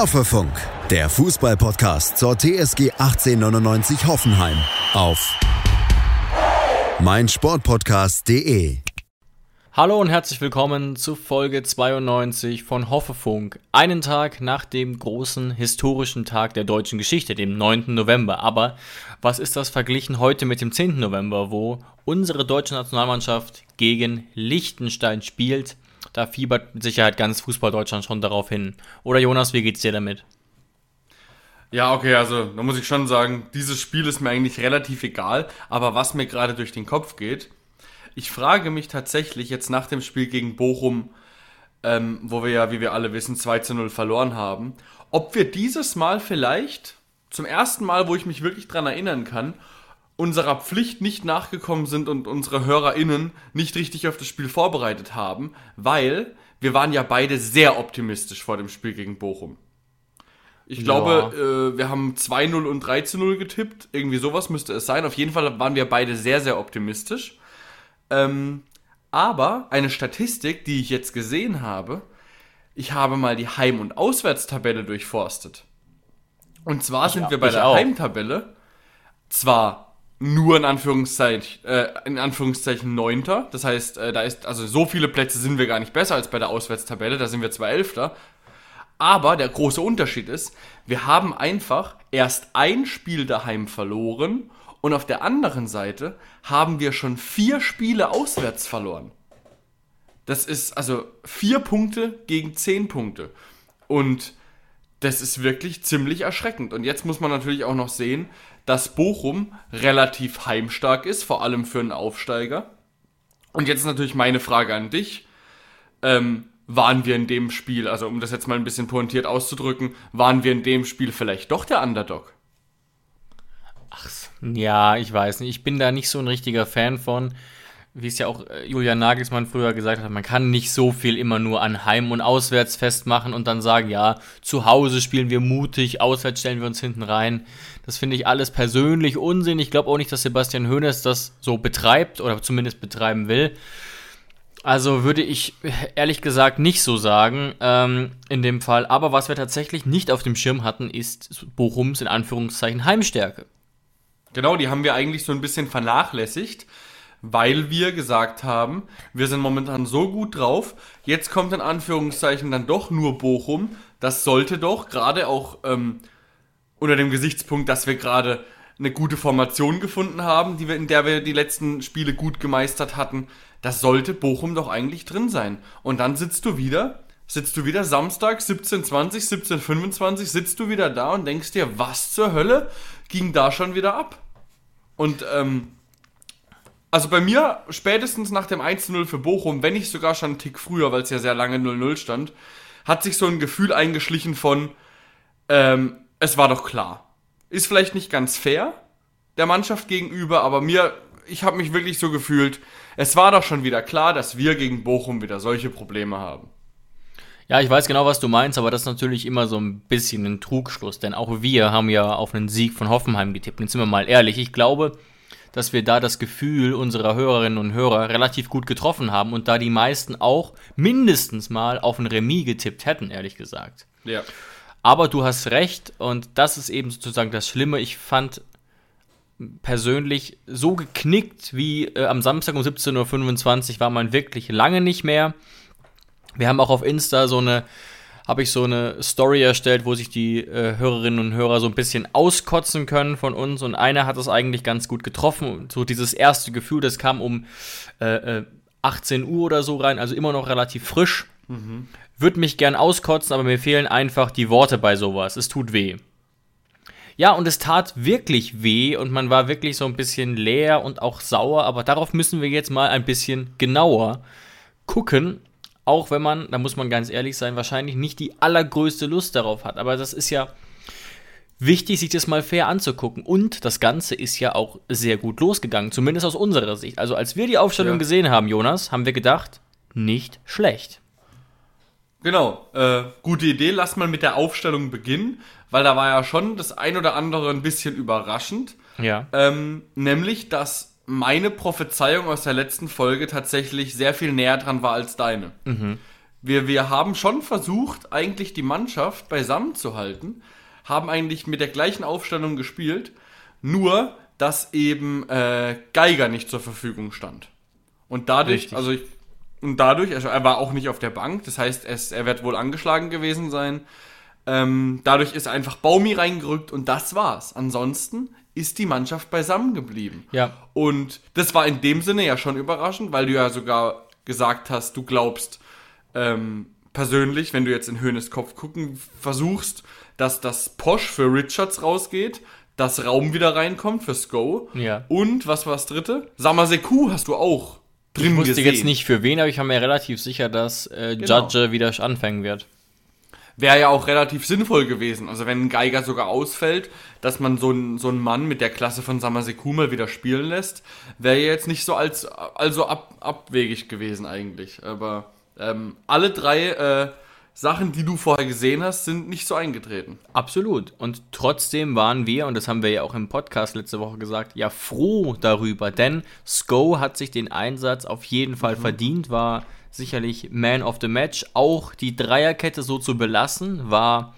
Hoffefunk, der Fußballpodcast zur TSG 1899 Hoffenheim auf meinsportpodcast.de. Hallo und herzlich willkommen zu Folge 92 von Hoffefunk. Einen Tag nach dem großen historischen Tag der deutschen Geschichte, dem 9. November. Aber was ist das verglichen heute mit dem 10. November, wo unsere deutsche Nationalmannschaft gegen Liechtenstein spielt? Da fiebert mit Sicherheit ganz Fußball-Deutschland schon darauf hin. Oder Jonas, wie geht's dir damit? Ja, okay, also da muss ich schon sagen, dieses Spiel ist mir eigentlich relativ egal, aber was mir gerade durch den Kopf geht, ich frage mich tatsächlich jetzt nach dem Spiel gegen Bochum, ähm, wo wir ja, wie wir alle wissen, 2 zu 0 verloren haben, ob wir dieses Mal vielleicht, zum ersten Mal, wo ich mich wirklich dran erinnern kann, unserer Pflicht nicht nachgekommen sind und unsere HörerInnen nicht richtig auf das Spiel vorbereitet haben, weil wir waren ja beide sehr optimistisch vor dem Spiel gegen Bochum. Ich glaube, äh, wir haben 2-0 und 3-0 getippt. Irgendwie sowas müsste es sein. Auf jeden Fall waren wir beide sehr, sehr optimistisch. Ähm, aber eine Statistik, die ich jetzt gesehen habe, ich habe mal die Heim- und Auswärtstabelle durchforstet. Und zwar sind wir bei der auch. Heimtabelle zwar nur in Anführungszeichen, äh, in Anführungszeichen Neunter. Das heißt, äh, da ist, also so viele Plätze sind wir gar nicht besser als bei der Auswärtstabelle, da sind wir zwar Elfter. Aber der große Unterschied ist, wir haben einfach erst ein Spiel daheim verloren und auf der anderen Seite haben wir schon vier Spiele auswärts verloren. Das ist also vier Punkte gegen zehn Punkte. Und das ist wirklich ziemlich erschreckend. Und jetzt muss man natürlich auch noch sehen, dass Bochum relativ heimstark ist, vor allem für einen Aufsteiger. Und jetzt natürlich meine Frage an dich. Ähm, waren wir in dem Spiel, also um das jetzt mal ein bisschen pointiert auszudrücken, waren wir in dem Spiel vielleicht doch der Underdog? Ja, ich weiß nicht. Ich bin da nicht so ein richtiger Fan von. Wie es ja auch äh, Julian Nagelsmann früher gesagt hat, man kann nicht so viel immer nur an Heim- und Auswärts festmachen und dann sagen, ja, zu Hause spielen wir mutig, auswärts stellen wir uns hinten rein. Das finde ich alles persönlich Unsinn. Ich glaube auch nicht, dass Sebastian Hoeneß das so betreibt oder zumindest betreiben will. Also würde ich ehrlich gesagt nicht so sagen ähm, in dem Fall. Aber was wir tatsächlich nicht auf dem Schirm hatten, ist Bochums in Anführungszeichen Heimstärke. Genau, die haben wir eigentlich so ein bisschen vernachlässigt, weil wir gesagt haben, wir sind momentan so gut drauf, jetzt kommt in Anführungszeichen dann doch nur Bochum. Das sollte doch gerade auch ähm, unter dem Gesichtspunkt, dass wir gerade eine gute Formation gefunden haben, die wir, in der wir die letzten Spiele gut gemeistert hatten, das sollte Bochum doch eigentlich drin sein. Und dann sitzt du wieder, sitzt du wieder Samstag 17.20, 17.25, sitzt du wieder da und denkst dir, was zur Hölle ging da schon wieder ab? Und ähm, also bei mir spätestens nach dem 1-0 für Bochum, wenn nicht sogar schon einen Tick früher, weil es ja sehr lange 0-0 stand, hat sich so ein Gefühl eingeschlichen von, ähm, es war doch klar. Ist vielleicht nicht ganz fair der Mannschaft gegenüber, aber mir, ich habe mich wirklich so gefühlt, es war doch schon wieder klar, dass wir gegen Bochum wieder solche Probleme haben. Ja, ich weiß genau, was du meinst, aber das ist natürlich immer so ein bisschen ein Trugschluss, denn auch wir haben ja auf einen Sieg von Hoffenheim getippt. Jetzt sind wir mal ehrlich, ich glaube, dass wir da das Gefühl unserer Hörerinnen und Hörer relativ gut getroffen haben und da die meisten auch mindestens mal auf ein Remis getippt hätten, ehrlich gesagt. Ja. Aber du hast recht und das ist eben sozusagen das Schlimme. Ich fand persönlich so geknickt wie äh, am Samstag um 17.25 Uhr war man wirklich lange nicht mehr. Wir haben auch auf Insta so eine, habe ich so eine Story erstellt, wo sich die äh, Hörerinnen und Hörer so ein bisschen auskotzen können von uns und einer hat es eigentlich ganz gut getroffen. So dieses erste Gefühl, das kam um äh, äh, 18 Uhr oder so rein, also immer noch relativ frisch. Würde mich gern auskotzen, aber mir fehlen einfach die Worte bei sowas. Es tut weh. Ja, und es tat wirklich weh und man war wirklich so ein bisschen leer und auch sauer, aber darauf müssen wir jetzt mal ein bisschen genauer gucken. Auch wenn man, da muss man ganz ehrlich sein, wahrscheinlich nicht die allergrößte Lust darauf hat. Aber das ist ja wichtig, sich das mal fair anzugucken. Und das Ganze ist ja auch sehr gut losgegangen, zumindest aus unserer Sicht. Also als wir die Aufstellung Ja. gesehen haben, Jonas, haben wir gedacht, nicht schlecht. Genau, äh, gute Idee. Lass mal mit der Aufstellung beginnen, weil da war ja schon das ein oder andere ein bisschen überraschend. Ja. Ähm, nämlich, dass meine Prophezeiung aus der letzten Folge tatsächlich sehr viel näher dran war als deine. wir, wir haben schon versucht, eigentlich die Mannschaft beisammen zu halten, haben eigentlich mit der gleichen Aufstellung gespielt, nur dass eben äh, Geiger nicht zur Verfügung stand. Und dadurch, Richtig. also ich, und dadurch, also er war auch nicht auf der Bank, das heißt, es, er wird wohl angeschlagen gewesen sein. Ähm, dadurch ist einfach Baumi reingerückt und das war's. Ansonsten ist die Mannschaft beisammen geblieben. Ja. Und das war in dem Sinne ja schon überraschend, weil du ja sogar gesagt hast, du glaubst ähm, persönlich, wenn du jetzt in Höhnes Kopf gucken versuchst, dass das Posch für Richards rausgeht, dass Raum wieder reinkommt für Sko. Ja. Und was war das dritte? Samaseku hast du auch drin Ich wusste gesehen. jetzt nicht für wen, aber ich war mir relativ sicher, dass äh, Genau. Judge wieder anfangen wird. Wäre ja auch relativ sinnvoll gewesen. Also wenn ein Geiger sogar ausfällt, dass man so einen so einen Mann mit der Klasse von Samaseku mal wieder spielen lässt, wäre ja jetzt nicht so als also ab, abwegig gewesen eigentlich. Aber ähm, alle drei äh, Sachen, die du vorher gesehen hast, sind nicht so eingetreten. Absolut. Und trotzdem waren wir, und das haben wir ja auch im Podcast letzte Woche gesagt, ja froh darüber, denn Sko hat sich den Einsatz auf jeden Fall verdient, war sicherlich Man of the Match. Auch die Dreierkette so zu belassen, war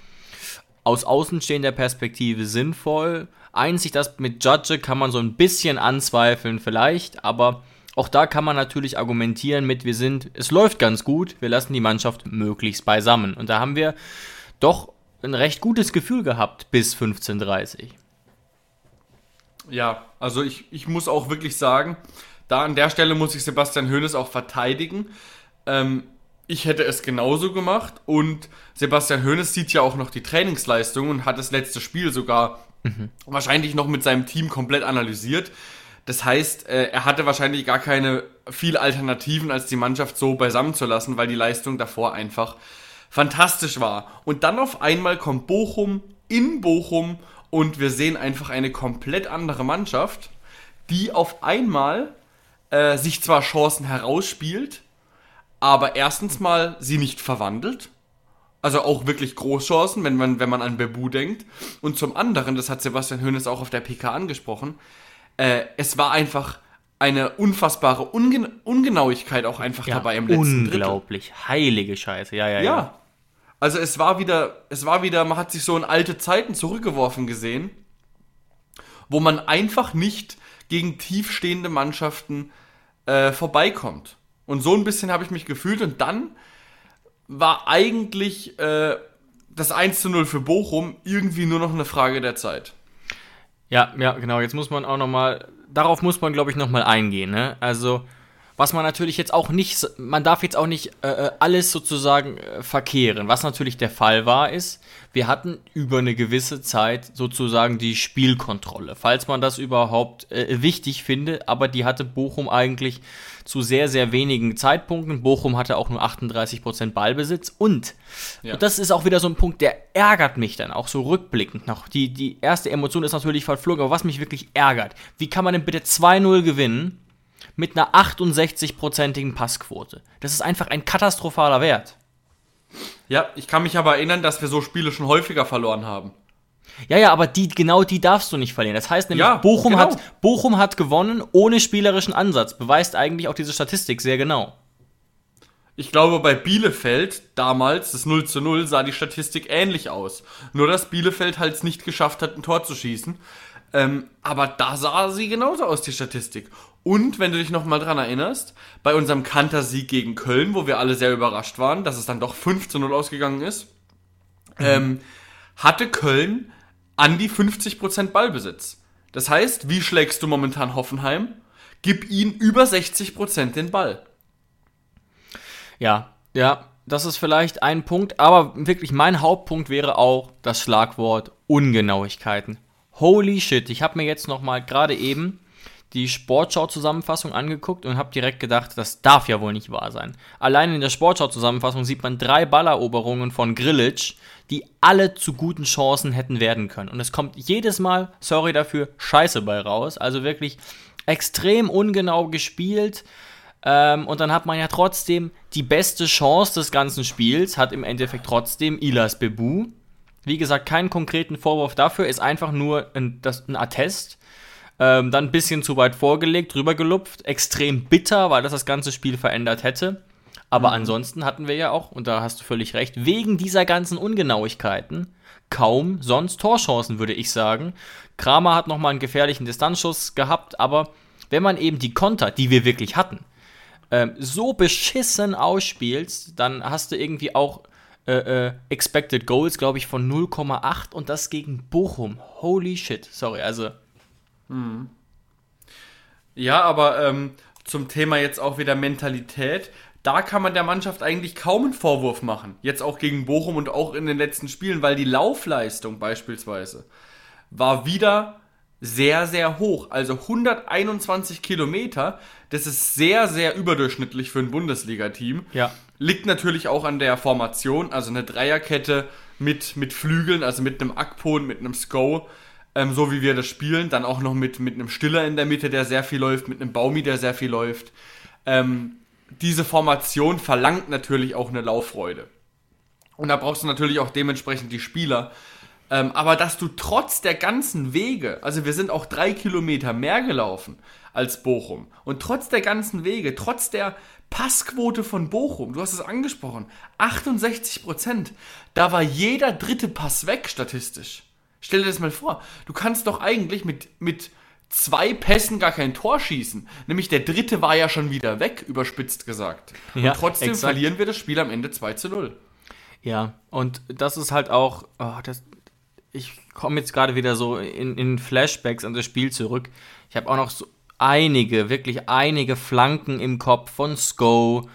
aus außenstehender Perspektive sinnvoll. Einzig das mit Judge kann man so ein bisschen anzweifeln vielleicht, aber auch da kann man natürlich argumentieren mit, wir sind, es läuft ganz gut, wir lassen die Mannschaft möglichst beisammen. Und da haben wir doch ein recht gutes Gefühl gehabt bis 15.30 Ja, also ich, ich muss auch wirklich sagen, da an der Stelle muss ich Sebastian Hoeneß auch verteidigen. Ähm, ich hätte es genauso gemacht und Sebastian Hoeneß sieht ja auch noch die Trainingsleistung und hat das letzte Spiel sogar wahrscheinlich noch mit seinem Team komplett analysiert. Das heißt, äh, er hatte wahrscheinlich gar keine viel Alternativen, als die Mannschaft so beisammen zu lassen, weil die Leistung davor einfach fantastisch war. Und dann auf einmal kommt Bochum in Bochum und wir sehen einfach eine komplett andere Mannschaft, die auf einmal äh, sich zwar Chancen herausspielt, aber erstens mal sie nicht verwandelt. Also auch wirklich Großchancen, wenn man, wenn man an Bebu denkt. Und zum anderen, das hat Sebastian Hoeneß auch auf der PK angesprochen, äh, es war einfach eine unfassbareUngen Ungenauigkeit auch einfach dabei im letzten Drittel. Unglaublich. Heilige Scheiße. Ja, ja, ja. Ja. Also es war wieder, es war wieder, man hat sich so in alte Zeiten zurückgeworfen gesehen, wo man einfach nicht gegen tiefstehende Mannschaften äh, vorbeikommt. Und so ein bisschen habe ich mich gefühlt und dann war eigentlich äh, das 1 zu 0 für Bochum irgendwie nur noch eine Frage der Zeit. Ja, ja, genau. Jetzt muss man auch nochmal, darauf muss man, glaube ich, nochmal eingehen. Ne? Also, was man natürlich jetzt auch nicht, man darf jetzt auch nicht äh, äh, alles sozusagen äh, verkehren. Was natürlich der Fall war, ist, wir hatten über eine gewisse Zeit sozusagen die Spielkontrolle, falls man das überhaupt äh, wichtig findet. Aber die hatte Bochum eigentlich zu sehr, sehr wenigen Zeitpunkten. Bochum hatte auch nur 38% Ballbesitz und, Ja. und das ist auch wieder so ein Punkt, der ärgert mich dann auch so rückblickend noch. Die, die erste Emotion ist natürlich verflogen, aber was mich wirklich ärgert, wie kann man denn bitte 2-0 gewinnen mit einer 68%igen Passquote? Das ist einfach ein katastrophaler Wert. Ja, ich kann mich aber erinnern, dass wir so Spiele schon häufiger verloren haben. Ja, ja, aber die, genau die darfst du nicht verlieren. Das heißt nämlich, Ja, Bochum, genau. hat, Bochum hat gewonnen ohne spielerischen Ansatz. Beweist eigentlich auch diese Statistik sehr genau. Ich glaube, bei Bielefeld damals, das 0 zu 0, sah die Statistik ähnlich aus. Nur, dass Bielefeld halt es nicht geschafft hat, ein Tor zu schießen. Ähm, aber da sah sie genauso aus, die Statistik. Und, wenn du dich nochmal dran erinnerst, bei unserem Kantersieg gegen Köln, wo wir alle sehr überrascht waren, dass es dann doch 5 zu 0 ausgegangen ist, ähm, hatte Köln an die 50% Ballbesitz. Das heißt, wie schlägst du momentan Hoffenheim? Gib ihnen über 60% den Ball. Ja, ja, das ist vielleicht ein Punkt, aber wirklich mein Hauptpunkt wäre auch das Schlagwort Ungenauigkeiten. Holy shit, ich habe mir jetzt noch mal gerade eben die Sportschau-Zusammenfassung angeguckt und habe direkt gedacht, das darf ja wohl nicht wahr sein. Allein in der Sportschau-Zusammenfassung sieht man drei Balleroberungen von Grillitsch, die alle zu guten Chancen hätten werden können. Und es kommt jedes Mal, sorry dafür, Scheiße bei raus. Also wirklich extrem ungenau gespielt. Ähm, und dann hat man ja trotzdem die beste Chance des ganzen Spiels, hat im Endeffekt trotzdem Ilas Bebu. Wie gesagt, keinen konkreten Vorwurf dafür, ist einfach nur ein, das, ein Attest. Ähm, dann ein bisschen zu weit vorgelegt, drüber gelupft. Extrem bitter, weil das das ganze Spiel verändert hätte. Aber mhm. ansonsten hatten wir ja auch, und da hast du völlig recht, wegen dieser ganzen Ungenauigkeiten kaum sonst Torchancen, würde ich sagen. Kramer hat nochmal einen gefährlichen Distanzschuss gehabt, aber wenn man eben die Konter, die wir wirklich hatten, ähm, so beschissen ausspielst, dann hast du irgendwie auch äh, äh, Expected Goals, glaube ich, von 0,8 und das gegen Bochum. Holy shit. Sorry, also. Hm. Ja, aber ähm, zum Thema jetzt auch wieder Mentalität. Da kann man der Mannschaft eigentlich kaum einen Vorwurf machen. Jetzt auch gegen Bochum und auch in den letzten Spielen, weil die Laufleistung beispielsweise war wieder sehr, sehr hoch. Also 121 Kilometer, das ist sehr, sehr überdurchschnittlich für ein Bundesliga-Team. Ja. Liegt natürlich auch an der Formation, also eine Dreierkette mit, mit Flügeln, also mit einem Akpon, mit einem Sko, ähm, so wie wir das spielen. Dann auch noch mit, mit einem Stiller in der Mitte, der sehr viel läuft, mit einem Baumi, der sehr viel läuft. Ähm, diese Formation verlangt natürlich auch eine Lauffreude. Und da brauchst du natürlich auch dementsprechend die Spieler. Ähm, aber dass du trotz der ganzen Wege, also wir sind auch drei Kilometer mehr gelaufen als Bochum, und trotz der ganzen Wege, trotz der Passquote von Bochum, du hast es angesprochen, 68 Prozent. Da war jeder dritte Pass weg statistisch. Stell dir das mal vor. Du kannst doch eigentlich mit, mit zwei Pässen gar kein Tor schießen. Nämlich der dritte war ja schon wieder weg, überspitzt gesagt. Ja, und trotzdem exakt. verlieren wir das Spiel am Ende 2 zu 0. Ja, und das ist halt auch, oh, das, ich komme jetzt gerade wieder so in, in Flashbacks an das Spiel zurück. Ich habe auch noch so einige, wirklich einige Flanken im Kopf von Sko,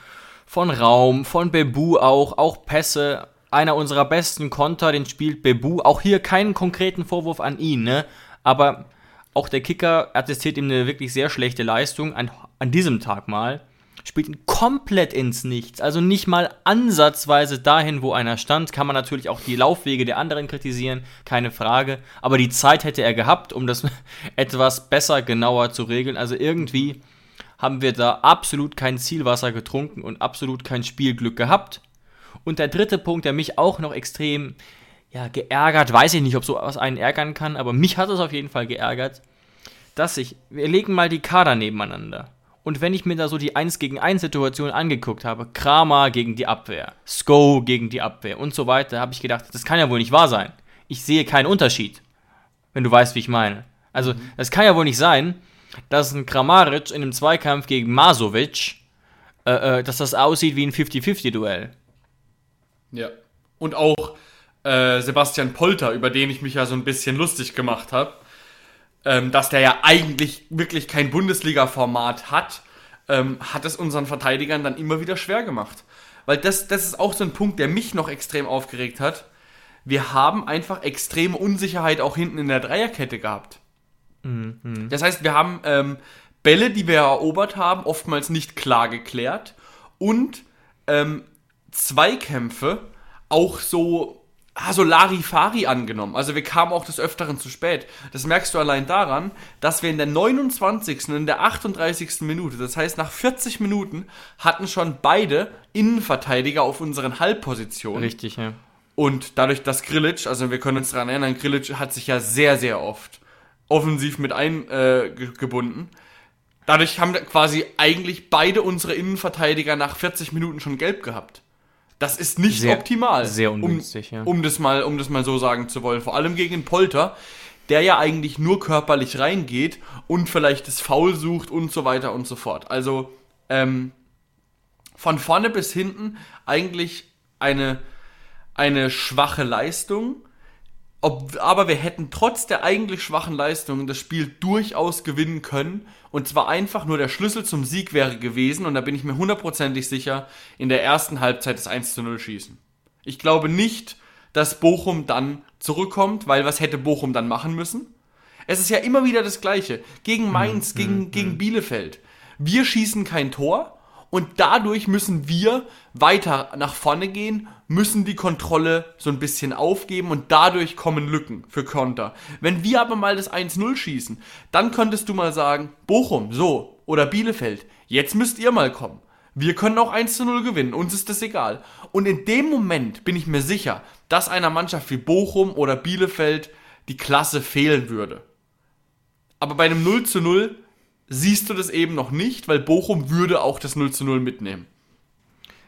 von Raum, von Bebu auch, auch Pässe. Einer unserer besten Konter, den spielt Bebu. Auch hier keinen konkreten Vorwurf an ihn, ne? Aber auch der Kicker attestiert ihm eine wirklich sehr schlechte Leistung an, an diesem Tag mal spielt ihn komplett ins Nichts. Also nicht mal ansatzweise dahin, wo einer stand. Kann man natürlich auch die Laufwege der anderen kritisieren, keine Frage. Aber die Zeit hätte er gehabt, um das etwas besser, genauer zu regeln. Also irgendwie haben wir da absolut kein Zielwasser getrunken und absolut kein Spielglück gehabt. Und der dritte Punkt, der mich auch noch extrem ja, geärgert, weiß ich nicht, ob so was einen ärgern kann, aber mich hat es auf jeden Fall geärgert, dass ich, wir legen mal die Kader nebeneinander. Und wenn ich mir da so die 1 gegen 1 Situation angeguckt habe, Kramer gegen die Abwehr, Sko gegen die Abwehr und so weiter, habe ich gedacht, das kann ja wohl nicht wahr sein. Ich sehe keinen Unterschied. Wenn du weißt, wie ich meine. Also, das kann ja wohl nicht sein, dass ein Kramaric in einem Zweikampf gegen Masovic, äh, äh, dass das aussieht wie ein 50-50-Duell. Ja. Und auch äh, Sebastian Polter, über den ich mich ja so ein bisschen lustig gemacht habe ähm, dass der ja eigentlich wirklich kein Bundesliga-Format hat, ähm, hat es unseren Verteidigern dann immer wieder schwer gemacht. Weil das, das ist auch so ein Punkt, der mich noch extrem aufgeregt hat. Wir haben einfach extreme Unsicherheit auch hinten in der Dreierkette gehabt. Mhm. Das heißt, wir haben ähm, Bälle, die wir erobert haben, oftmals nicht klar geklärt und ähm, Zweikämpfe auch so ah, so Larifari angenommen. Also wir kamen auch des Öfteren zu spät. Das merkst du allein daran, dass wir in der 29. und in der 38. Minute, das heißt nach 40 Minuten, hatten schon beide Innenverteidiger auf unseren Halbpositionen. Richtig, ja. Und dadurch, dass Grilic, also wir können uns daran erinnern, Grilic hat sich ja sehr, sehr oft offensiv mit eingebunden. Äh, Dadurch haben quasi eigentlich beide unsere Innenverteidiger nach 40 Minuten schon gelb gehabt. Das ist nicht sehr, optimal. Sehr ungünstig, um, ja. Um das, mal, um das mal so sagen zu wollen. Vor allem gegen Polter, der ja eigentlich nur körperlich reingeht und vielleicht das Foul sucht und so weiter und so fort. Also ähm, von vorne bis hinten eigentlich eine, eine schwache Leistung. Ob, aber wir hätten trotz der eigentlich schwachen Leistung das Spiel durchaus gewinnen können. Und zwar einfach nur der Schlüssel zum Sieg wäre gewesen, und da bin ich mir hundertprozentig sicher, in der ersten Halbzeit das 1 zu 0 schießen. Ich glaube nicht, dass Bochum dann zurückkommt, weil was hätte Bochum dann machen müssen? Es ist ja immer wieder das Gleiche. Gegen Mainz, mhm, gegen, mhm. gegen Bielefeld. Wir schießen kein Tor, und dadurch müssen wir weiter nach vorne gehen, müssen die Kontrolle so ein bisschen aufgeben und dadurch kommen Lücken für Konter. Wenn wir aber mal das 1-0 schießen, dann könntest du mal sagen, Bochum, so, oder Bielefeld, jetzt müsst ihr mal kommen. Wir können auch 1 0 gewinnen, uns ist das egal. Und in dem Moment bin ich mir sicher, dass einer Mannschaft wie Bochum oder Bielefeld die Klasse fehlen würde. Aber bei einem 0 zu 0 siehst du das eben noch nicht, weil Bochum würde auch das 0 zu 0 mitnehmen.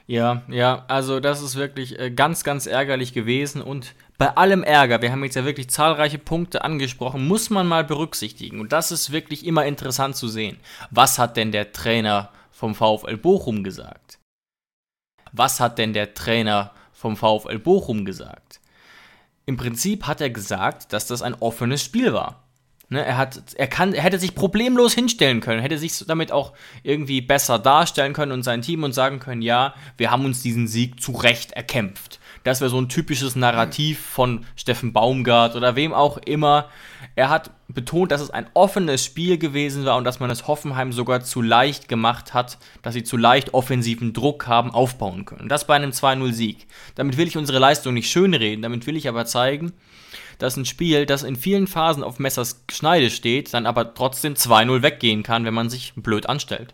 Ja, ja, also das ist wirklich äh, ganz, ganz ärgerlich gewesen und bei allem Ärger, wir haben jetzt ja wirklich zahlreiche Punkte angesprochen, muss man mal berücksichtigen und das ist wirklich immer interessant zu sehen. Was hat denn der Trainer vom VfL Bochum gesagt? Was hat denn der Trainer vom VfL Bochum gesagt? Im Prinzip hat er gesagt, dass das ein offenes Spiel war. Ne, er, hat, er, kann, er hätte sich problemlos hinstellen können, hätte sich damit auch irgendwie besser darstellen können und sein Team und sagen können, ja, wir haben uns diesen Sieg zu Recht erkämpft. Das wäre so ein typisches Narrativ von Steffen Baumgart oder wem auch immer. Er hat betont, dass es ein offenes Spiel gewesen war und dass man es Hoffenheim sogar zu leicht gemacht hat, dass sie zu leicht offensiven Druck haben aufbauen können. Das bei einem 2-0-Sieg. Damit will ich unsere Leistung nicht schönreden, damit will ich aber zeigen, dass ein Spiel, das in vielen Phasen auf Messers Schneide steht, dann aber trotzdem 2-0 weggehen kann, wenn man sich blöd anstellt.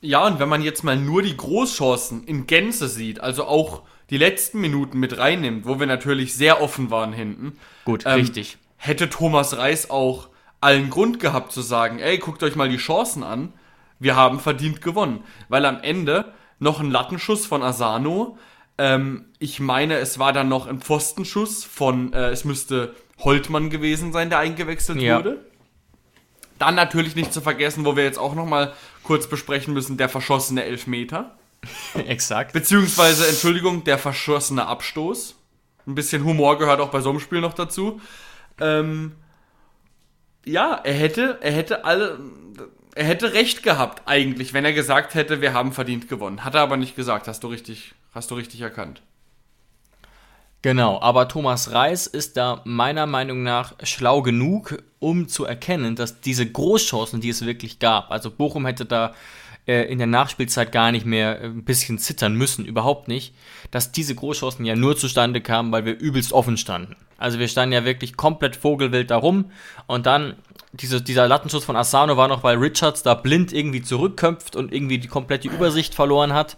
Ja, und wenn man jetzt mal nur die Großchancen in Gänze sieht, also auch die letzten Minuten mit reinnimmt, wo wir natürlich sehr offen waren hinten. Gut, ähm, richtig. Hätte Thomas Reis auch allen Grund gehabt zu sagen, ey, guckt euch mal die Chancen an, wir haben verdient gewonnen. Weil am Ende noch ein Lattenschuss von Asano, ähm, ich meine, es war dann noch ein Pfostenschuss von, äh, es müsste Holtmann gewesen sein, der eingewechselt ja. wurde. Dann natürlich nicht zu vergessen, wo wir jetzt auch noch mal kurz besprechen müssen, der verschossene Elfmeter. Exakt. Beziehungsweise, Entschuldigung, der verschossene Abstoß. Ein bisschen Humor gehört auch bei so einem Spiel noch dazu. Ähm, ja, er hätte, er hätte alle, er hätte recht gehabt eigentlich, wenn er gesagt hätte, wir haben verdient gewonnen. Hat er aber nicht gesagt, hast du richtig, hast du richtig erkannt. Genau, aber Thomas Reis ist da meiner Meinung nach schlau genug, um zu erkennen, dass diese Großchancen, die es wirklich gab, also Bochum hätte da äh, in der Nachspielzeit gar nicht mehr äh, ein bisschen zittern müssen, überhaupt nicht, dass diese Großchancen ja nur zustande kamen, weil wir übelst offen standen. Also wir standen ja wirklich komplett vogelwild darum und dann diese, dieser Lattenschuss von Asano war noch, weil Richards da blind irgendwie zurückköpft und irgendwie die komplette Übersicht verloren hat.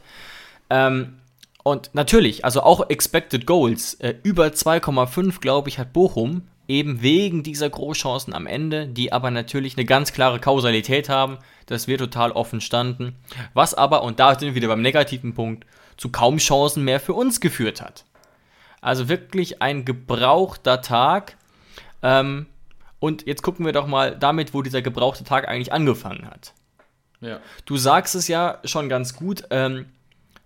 Ähm, und natürlich, also auch Expected Goals, äh, über 2,5 glaube ich hat Bochum, eben wegen dieser Großchancen am Ende, die aber natürlich eine ganz klare Kausalität haben, dass wir total offen standen, was aber, und da sind wir wieder beim negativen Punkt, zu kaum Chancen mehr für uns geführt hat. Also wirklich ein gebrauchter Tag. Ähm, und jetzt gucken wir doch mal damit, wo dieser gebrauchte Tag eigentlich angefangen hat. Ja. Du sagst es ja schon ganz gut, ähm,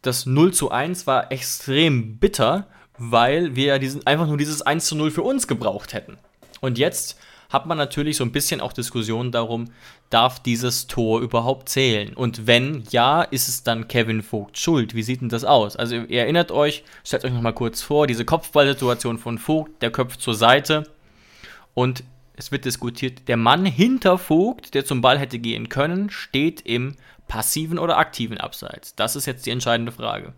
das 0 zu 1 war extrem bitter, weil wir ja diesen, einfach nur dieses 1 zu 0 für uns gebraucht hätten. Und jetzt hat man natürlich so ein bisschen auch Diskussionen darum, darf dieses Tor überhaupt zählen? Und wenn ja, ist es dann Kevin Vogt schuld? Wie sieht denn das aus? Also ihr erinnert euch, stellt euch nochmal kurz vor, diese Kopfballsituation von Vogt, der köpft zur Seite und es wird diskutiert, der Mann hinter Vogt, der zum Ball hätte gehen können, steht im passiven oder aktiven Abseits? Das ist jetzt die entscheidende Frage.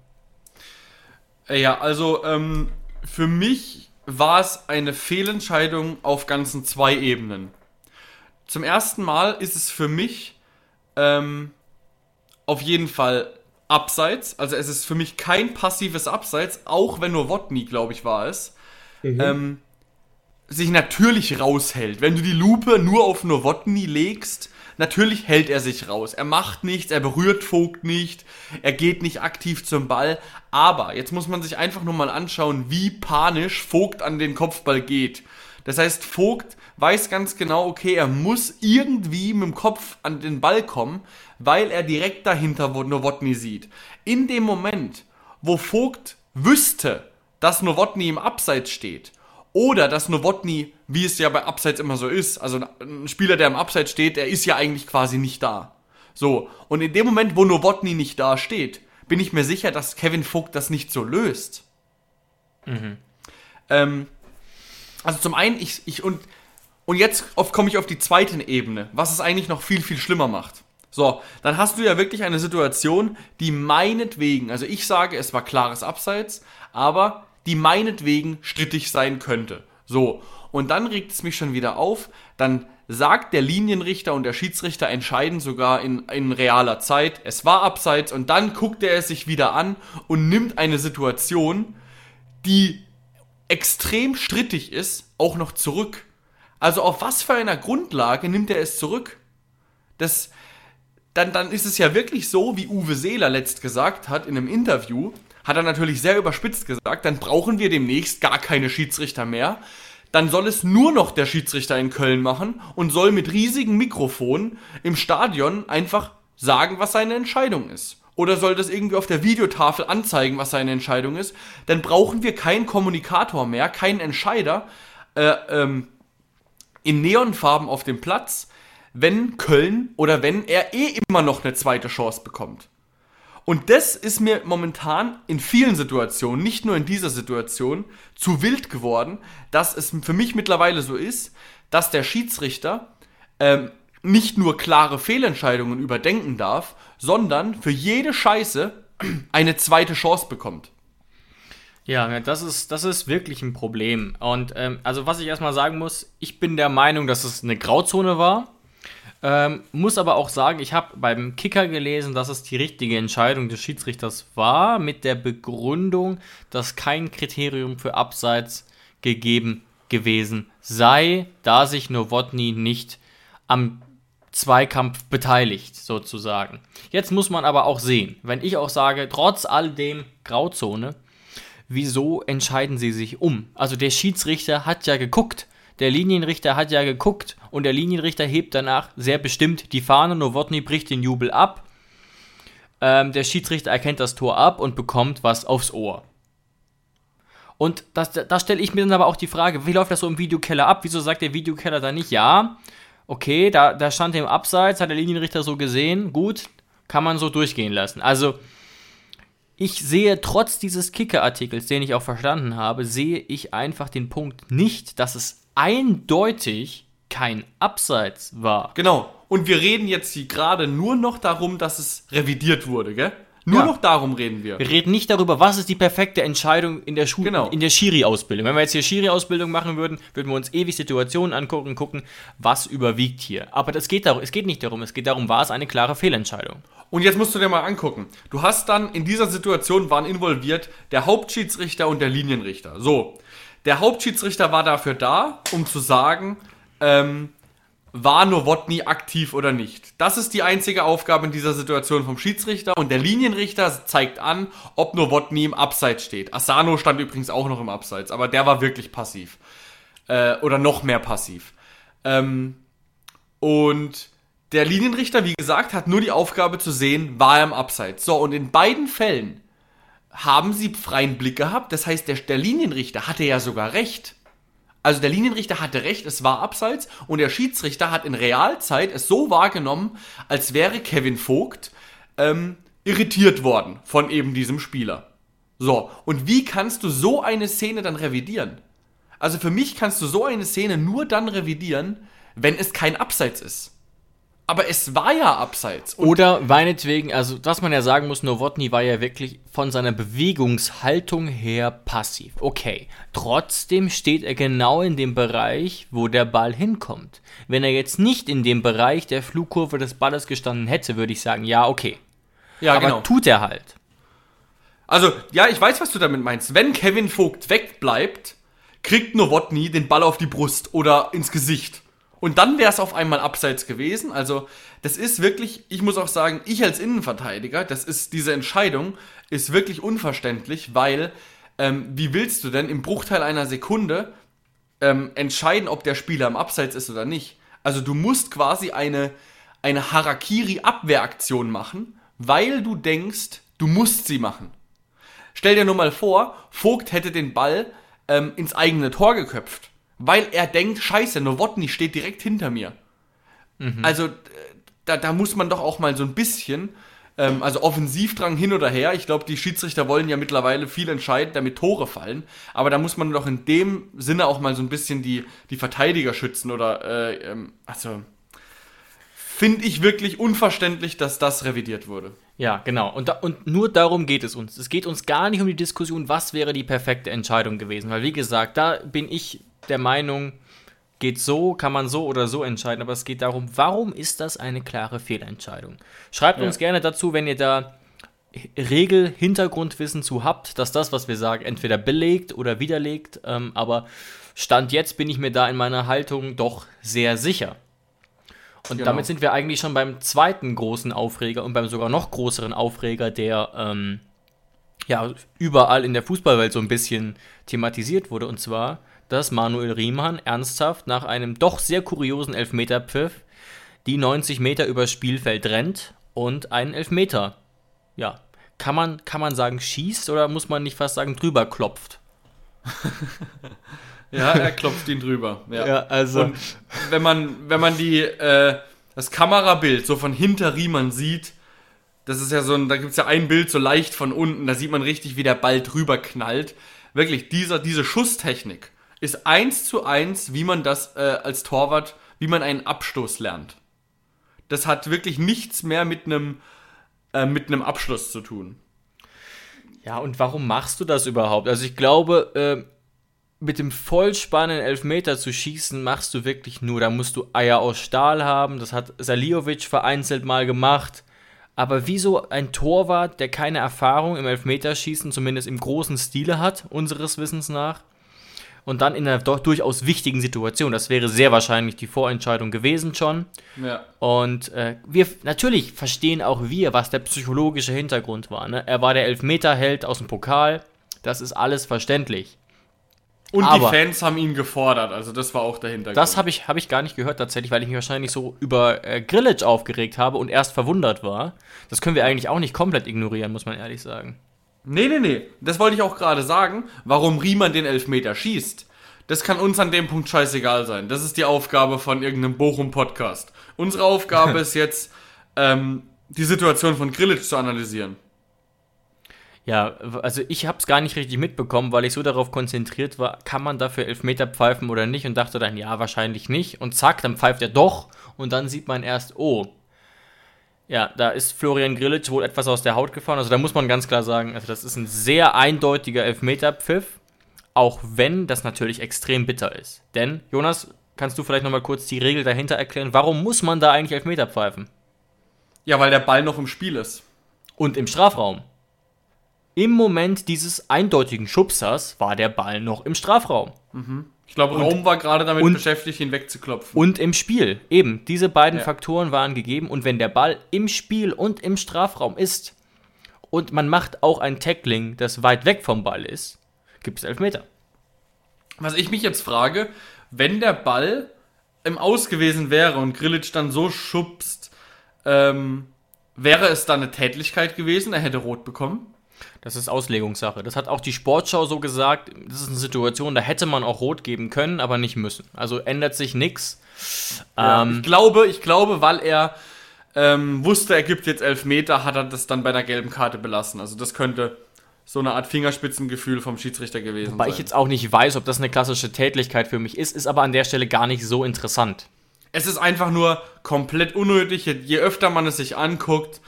Ja, also ähm, für mich war es eine Fehlentscheidung auf ganzen zwei Ebenen. Zum ersten Mal ist es für mich ähm, auf jeden Fall Abseits. Also es ist für mich kein passives Abseits, auch wenn nur Wotny, glaube ich, war es. Mhm. Ähm, sich natürlich raushält. Wenn du die Lupe nur auf Nowotny legst, Natürlich hält er sich raus. Er macht nichts, er berührt Vogt nicht, er geht nicht aktiv zum Ball. Aber jetzt muss man sich einfach nur mal anschauen, wie panisch Vogt an den Kopfball geht. Das heißt, Vogt weiß ganz genau, okay, er muss irgendwie mit dem Kopf an den Ball kommen, weil er direkt dahinter Nowotny sieht. In dem Moment, wo Vogt wüsste, dass Nowotny im Abseits steht oder dass Nowotny, wie es ja bei Abseits immer so ist, also ein Spieler, der im Abseits steht, der ist ja eigentlich quasi nicht da. So, und in dem Moment, wo Nowotny nicht da steht, bin ich mir sicher, dass Kevin Vogt das nicht so löst. Mhm. Ähm, also zum einen, ich, ich und, und jetzt komme ich auf die zweite Ebene, was es eigentlich noch viel, viel schlimmer macht. So, dann hast du ja wirklich eine Situation, die meinetwegen, also ich sage, es war klares Abseits, aber die meinetwegen strittig sein könnte. So, und dann regt es mich schon wieder auf, dann sagt der Linienrichter und der Schiedsrichter entscheiden sogar in, in realer Zeit, es war abseits und dann guckt er es sich wieder an und nimmt eine Situation, die extrem strittig ist, auch noch zurück. Also auf was für einer Grundlage nimmt er es zurück? Das, dann, dann ist es ja wirklich so, wie Uwe Seeler letzt gesagt hat in einem Interview, hat er natürlich sehr überspitzt gesagt, dann brauchen wir demnächst gar keine Schiedsrichter mehr. Dann soll es nur noch der Schiedsrichter in Köln machen und soll mit riesigen Mikrofonen im Stadion einfach sagen, was seine Entscheidung ist. Oder soll das irgendwie auf der Videotafel anzeigen, was seine Entscheidung ist. Dann brauchen wir keinen Kommunikator mehr, keinen Entscheider äh, ähm, in Neonfarben auf dem Platz, wenn Köln oder wenn er eh immer noch eine zweite Chance bekommt. Und das ist mir momentan in vielen Situationen, nicht nur in dieser Situation, zu wild geworden, dass es für mich mittlerweile so ist, dass der Schiedsrichter ähm, nicht nur klare Fehlentscheidungen überdenken darf, sondern für jede Scheiße eine zweite Chance bekommt. Ja, das ist, das ist wirklich ein Problem. Und ähm, also was ich erstmal sagen muss, ich bin der Meinung, dass es eine Grauzone war. Ähm, muss aber auch sagen, ich habe beim Kicker gelesen, dass es die richtige Entscheidung des Schiedsrichters war, mit der Begründung, dass kein Kriterium für Abseits gegeben gewesen sei, da sich Nowotny nicht am Zweikampf beteiligt, sozusagen. Jetzt muss man aber auch sehen, wenn ich auch sage, trotz all dem Grauzone, wieso entscheiden sie sich um? Also der Schiedsrichter hat ja geguckt, der Linienrichter hat ja geguckt und der Linienrichter hebt danach sehr bestimmt die Fahne. Nowotny bricht den Jubel ab. Ähm, der Schiedsrichter erkennt das Tor ab und bekommt was aufs Ohr. Und da stelle ich mir dann aber auch die Frage, wie läuft das so im Videokeller ab? Wieso sagt der Videokeller da nicht, ja, okay, da, da stand im Abseits, hat der Linienrichter so gesehen, gut, kann man so durchgehen lassen. Also, ich sehe trotz dieses Kicker-Artikels, den ich auch verstanden habe, sehe ich einfach den Punkt nicht, dass es eindeutig kein Abseits war. Genau. Und wir reden jetzt hier gerade nur noch darum, dass es revidiert wurde, gell? Nur ja. noch darum reden wir. Wir reden nicht darüber, was ist die perfekte Entscheidung in der Schule, genau. in der Schiri-Ausbildung. Wenn wir jetzt hier Schiri-Ausbildung machen würden, würden wir uns ewig Situationen angucken und gucken, was überwiegt hier. Aber das geht darum, es geht nicht darum, es geht darum, war es eine klare Fehlentscheidung. Und jetzt musst du dir mal angucken. Du hast dann in dieser Situation waren involviert der Hauptschiedsrichter und der Linienrichter. So, der Hauptschiedsrichter war dafür da, um zu sagen, ähm, war Nowotny aktiv oder nicht. Das ist die einzige Aufgabe in dieser Situation vom Schiedsrichter und der Linienrichter zeigt an, ob Nowotny im Abseits steht. Asano stand übrigens auch noch im Abseits, aber der war wirklich passiv. Äh, oder noch mehr passiv. Ähm, und der Linienrichter, wie gesagt, hat nur die Aufgabe zu sehen, war er im Abseits. So, und in beiden Fällen haben sie freien Blick gehabt. Das heißt, der, der Linienrichter hatte ja sogar recht. Also der Linienrichter hatte recht, es war abseits und der Schiedsrichter hat in Realzeit es so wahrgenommen, als wäre Kevin Vogt ähm, irritiert worden von eben diesem Spieler. So, und wie kannst du so eine Szene dann revidieren? Also für mich kannst du so eine Szene nur dann revidieren, wenn es kein Abseits ist. Aber es war ja abseits. Und Oder meinetwegen, also was man ja sagen muss, Nowotny war ja wirklich von seiner Bewegungshaltung her passiv. Okay, trotzdem steht er genau in dem Bereich, wo der Ball hinkommt. Wenn er jetzt nicht in dem Bereich der Flugkurve des Balles gestanden hätte, würde ich sagen, ja, okay. Ja, Aber genau. tut er halt. Also, ja, ich weiß, was du damit meinst. Wenn Kevin Vogt wegbleibt, kriegt Nowotny den Ball auf die Brust oder ins Gesicht. Und dann wäre es auf einmal abseits gewesen. Also, das ist wirklich, ich muss auch sagen, ich als Innenverteidiger, das ist, diese Entscheidung ist wirklich unverständlich, weil, ähm, wie willst du denn im Bruchteil einer Sekunde ähm, entscheiden, ob der Spieler im Abseits ist oder nicht? Also, du musst quasi eine, eine Harakiri-Abwehraktion machen, weil du denkst, du musst sie machen. Stell dir nur mal vor, Vogt hätte den Ball ähm, ins eigene Tor geköpft weil er denkt, scheiße, Nowotny steht direkt hinter mir. Mhm. Also äh, da, da muss man doch auch mal so ein bisschen, ähm, also Offensivdrang hin oder her. Ich glaube, die Schiedsrichter wollen ja mittlerweile viel entscheiden, damit Tore fallen. Aber da muss man doch in dem Sinne auch mal so ein bisschen die, die Verteidiger schützen oder, äh, ähm, also finde ich wirklich unverständlich, dass das revidiert wurde. Ja, genau. Und, da, und nur darum geht es uns. Es geht uns gar nicht um die Diskussion, was wäre die perfekte Entscheidung gewesen. Weil, wie gesagt, da bin ich der Meinung, geht so, kann man so oder so entscheiden, aber es geht darum, warum ist das eine klare Fehlentscheidung? Schreibt ja. uns gerne dazu, wenn ihr da Regel, Hintergrundwissen zu habt, dass das, was wir sagen, entweder belegt oder widerlegt, ähm, aber Stand jetzt bin ich mir da in meiner Haltung doch sehr sicher. Und Genau. damit sind wir eigentlich schon beim zweiten großen Aufreger und beim sogar noch größeren Aufreger, der ähm, ja überall in der Fußballwelt so ein bisschen thematisiert wurde. Und zwar, dass Manuel Riemann ernsthaft nach einem doch sehr kuriosen Elfmeterpfiff die 90 Meter übers Spielfeld rennt und einen Elfmeter, ja, kann man, kann man sagen, schießt oder muss man nicht fast sagen, drüber klopft? Ja, er klopft ihn drüber. Ja. also. Und wenn man, wenn man die, äh, das Kamerabild so von hinter Riemann sieht, das ist ja so ein, da gibt es ja ein Bild so leicht von unten, da sieht man richtig, wie der Ball drüber knallt. Wirklich, dieser, diese Schusstechnik ist eins zu eins, wie man das äh, als Torwart, wie man einen Abstoß lernt. Das hat wirklich nichts mehr mit einem äh, mit einem Abschluss zu tun. Ja, und warum machst du das überhaupt? Also ich glaube, äh, mit dem vollspannen Elfmeter zu schießen, machst du wirklich nur. Da musst du Eier aus Stahl haben. Das hat Saliovic vereinzelt mal gemacht. Aber wieso ein Torwart, der keine Erfahrung im Elfmeterschießen, zumindest im großen Stile hat, unseres Wissens nach, und dann in einer doch durchaus wichtigen Situation, das wäre sehr wahrscheinlich die Vorentscheidung gewesen schon. Ja. Und äh, wir natürlich verstehen auch wir, was der psychologische Hintergrund war. Ne? Er war der Elfmeterheld aus dem Pokal. Das ist alles verständlich. Und Aber- die Fans haben ihn gefordert, also das war auch der Hintergrund. Das habe ich, hab ich gar nicht gehört tatsächlich, weil ich mich wahrscheinlich so über äh, Grillage aufgeregt habe und erst verwundert war. Das können wir eigentlich auch nicht komplett ignorieren, muss man ehrlich sagen. Nee, nee, nee. Das wollte ich auch gerade sagen. Warum Riemann den Elfmeter schießt, das kann uns an dem Punkt scheißegal sein. Das ist die Aufgabe von irgendeinem Bochum-Podcast. Unsere Aufgabe ist jetzt, ähm, die Situation von Grillitsch zu analysieren. Ja, also ich habe es gar nicht richtig mitbekommen, weil ich so darauf konzentriert war, kann man dafür Elfmeter pfeifen oder nicht und dachte dann, ja, wahrscheinlich nicht. Und zack, dann pfeift er doch und dann sieht man erst, oh, ja, da ist Florian Grillitsch wohl etwas aus der Haut gefahren. Also da muss man ganz klar sagen, also das ist ein sehr eindeutiger Elfmeterpfiff, auch wenn das natürlich extrem bitter ist. Denn, Jonas, kannst du vielleicht nochmal kurz die Regel dahinter erklären, warum muss man da eigentlich Elfmeter pfeifen? Ja, weil der Ball noch im Spiel ist. Und im Strafraum. Im Moment dieses eindeutigen Schubsers war der Ball noch im Strafraum. Ich glaube, Raum war gerade damit und- beschäftigt, ihn wegzuklopfen. Und im Spiel. Eben, diese beiden Ja. Faktoren waren gegeben. Und wenn der Ball im Spiel und im Strafraum ist und man macht auch ein Tackling, das weit weg vom Ball ist, gibt es Elfmeter. Was ich mich jetzt frage, wenn der Ball im Aus gewesen wäre und Grillitsch dann so schubst, ähm, wäre es dann eine Tätlichkeit gewesen, er hätte rot bekommen? Das ist Auslegungssache. Das hat auch die Sportschau so gesagt. Das ist eine Situation, da hätte man auch rot geben können, aber nicht müssen. Also ändert sich nichts. Ja, Ähm, ich glaube, ich glaube, weil er ähm, wusste, er gibt jetzt elf Meter, hat er das dann bei einer gelben Karte belassen. Also das könnte so eine Art Fingerspitzengefühl vom Schiedsrichter gewesen Wobei sein. ich jetzt auch nicht weiß, ob das eine klassische Tätlichkeit für mich ist, ist aber an der Stelle gar nicht so interessant. es ist einfach nur komplett unnötig. Je, je öfter man es sich anguckt,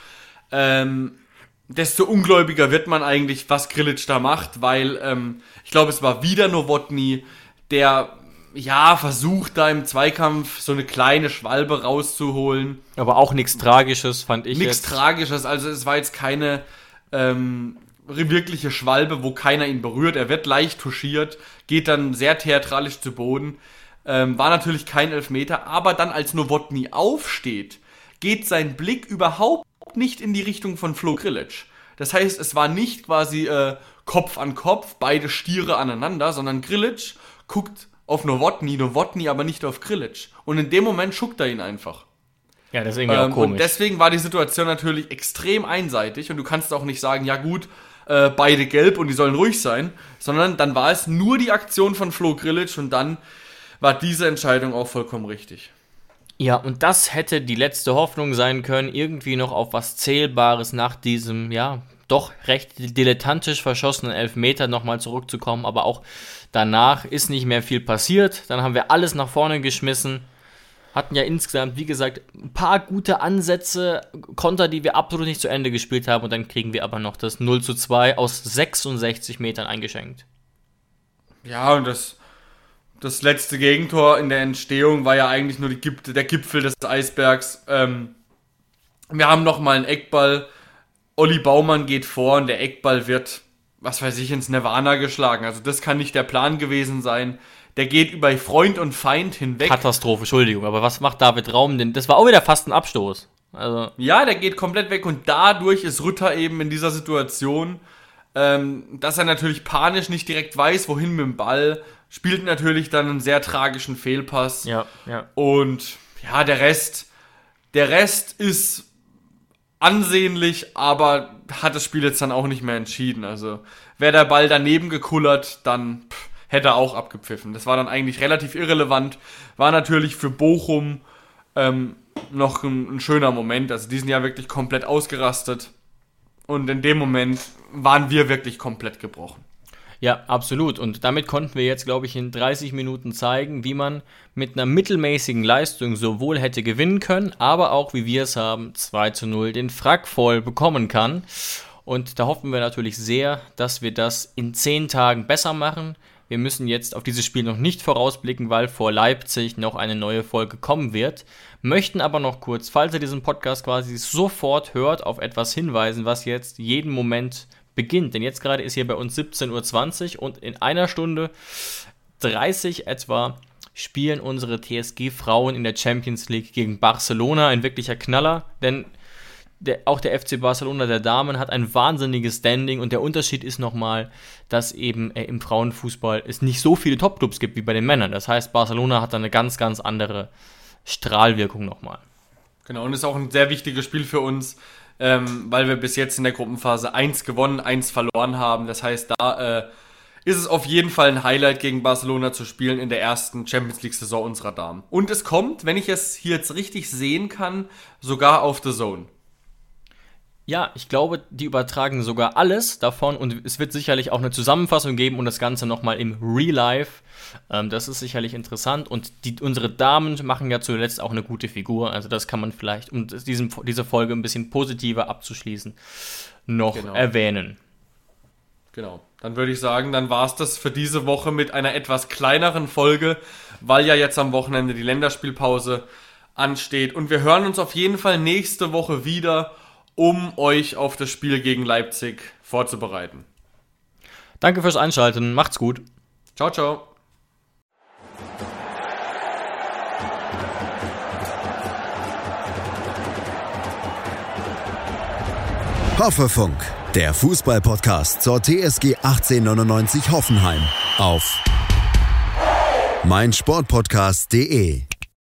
ähm, desto ungläubiger wird man eigentlich, was Grillitsch da macht, weil ähm, ich glaube, es war wieder Nowotny, der ja versucht da im Zweikampf so eine kleine Schwalbe rauszuholen. Aber auch nichts Tragisches, fand ich. Nichts. Tragisches, also es war jetzt keine ähm, wirkliche Schwalbe, wo keiner ihn berührt. Er wird leicht touchiert, geht dann sehr theatralisch zu Boden. Ähm, war natürlich kein Elfmeter, aber dann als Nowotny aufsteht, geht sein Blick überhaupt nicht in die Richtung von Flo Grillitsch. Das heißt, es war nicht quasi äh, Kopf an Kopf, beide Stiere aneinander, sondern Grillitsch guckt auf Nowotny, Nowotny aber nicht auf Grillitsch. Und in dem Moment schuckt er ihn einfach. Ja, das ist irgendwie Ähm, auch und komisch. deswegen war die Situation natürlich extrem einseitig und du kannst auch nicht sagen, ja gut, äh, beide gelb und die sollen ruhig sein, sondern dann war es nur die Aktion von Flo Grillitsch und dann war diese Entscheidung auch vollkommen richtig. Ja, und das hätte die letzte Hoffnung sein können, irgendwie noch auf was Zählbares nach diesem, ja, doch recht dilettantisch verschossenen Elfmeter nochmal zurückzukommen. Aber auch danach ist nicht mehr viel passiert. Dann haben wir alles nach vorne geschmissen. Hatten ja insgesamt, wie gesagt, ein paar gute Ansätze, Konter, die wir absolut nicht zu Ende gespielt haben. Und dann kriegen wir aber noch das 0 zu 2 aus 66 Metern eingeschenkt. Ja, und das, das letzte Gegentor in der Entstehung war ja eigentlich nur Gip- der Gipfel des Eisbergs. Ähm, wir haben nochmal einen Eckball. Olli Baumann geht vor und der Eckball wird, was weiß ich, ins Nirvana geschlagen. Also das kann nicht der Plan gewesen sein. der geht über Freund und Feind hinweg. Katastrophe, Entschuldigung, aber was macht David Raum denn? Das war auch wieder fast ein Abstoß. Also, Ja, der geht komplett weg und dadurch ist Rütter eben in dieser Situation, ähm, dass er natürlich panisch nicht direkt weiß, wohin mit dem Ball, spielt natürlich dann einen sehr tragischen Fehlpass. ja, ja. Und ja, der Rest, der Rest ist ansehnlich, aber hat das Spiel jetzt dann auch nicht mehr entschieden. Also wäre der Ball daneben gekullert, dann pff, hätte er auch abgepfiffen. Das war dann eigentlich relativ irrelevant. War natürlich für Bochum ähm, noch ein, ein schöner Moment. Also die sind ja wirklich komplett ausgerastet. Und in dem Moment waren wir wirklich komplett gebrochen. Ja, absolut. Und damit konnten wir jetzt, glaube ich, in 30 Minuten zeigen, wie man mit einer mittelmäßigen Leistung sowohl hätte gewinnen können, aber auch, wie wir es haben, 2 zu 0 den Frack voll bekommen kann. Und da hoffen wir natürlich sehr, dass wir das in 10 Tagen besser machen. Wir müssen jetzt auf dieses Spiel noch nicht vorausblicken, weil vor Leipzig noch eine neue Folge kommen wird. Möchten aber noch kurz, falls ihr diesen Podcast quasi sofort hört, auf etwas hinweisen, was jetzt jeden Moment beginnt. Denn jetzt gerade ist hier bei uns 17.20 Uhr und in einer Stunde 30 etwa spielen unsere TSG-Frauen in der Champions League gegen Barcelona. Ein wirklicher Knaller, denn der, auch der FC Barcelona der Damen hat ein wahnsinniges Standing und der Unterschied ist nochmal, dass eben äh, im Frauenfußball es nicht so viele Topclubs gibt wie bei den Männern. Das heißt, Barcelona hat da eine ganz, ganz andere Strahlwirkung nochmal. Genau, und ist auch ein sehr wichtiges Spiel für uns, ähm, weil wir bis jetzt in der Gruppenphase 1 gewonnen, 1 verloren haben. Das heißt, da äh, ist es auf jeden Fall ein Highlight gegen Barcelona zu spielen in der ersten Champions League-Saison unserer Damen. Und es kommt, wenn ich es hier jetzt richtig sehen kann, sogar auf The Zone. Ja, ich glaube, die übertragen sogar alles davon und es wird sicherlich auch eine Zusammenfassung geben und das Ganze nochmal im Real Life. Ähm, das ist sicherlich interessant und die, unsere Damen machen ja zuletzt auch eine gute Figur. Also das kann man vielleicht, um diesen, diese Folge ein bisschen positiver abzuschließen, noch Genau. erwähnen. Genau. Dann würde ich sagen, dann war es das für diese Woche mit einer etwas kleineren Folge, weil ja jetzt am Wochenende die Länderspielpause ansteht. Und wir hören uns auf jeden Fall nächste Woche wieder, um euch auf das Spiel gegen Leipzig vorzubereiten. Danke fürs Einschalten, macht's gut. Ciao, ciao. Hoffefunk, der Fußballpodcast zur TSG 1899 Hoffenheim auf meinsportpodcast.de.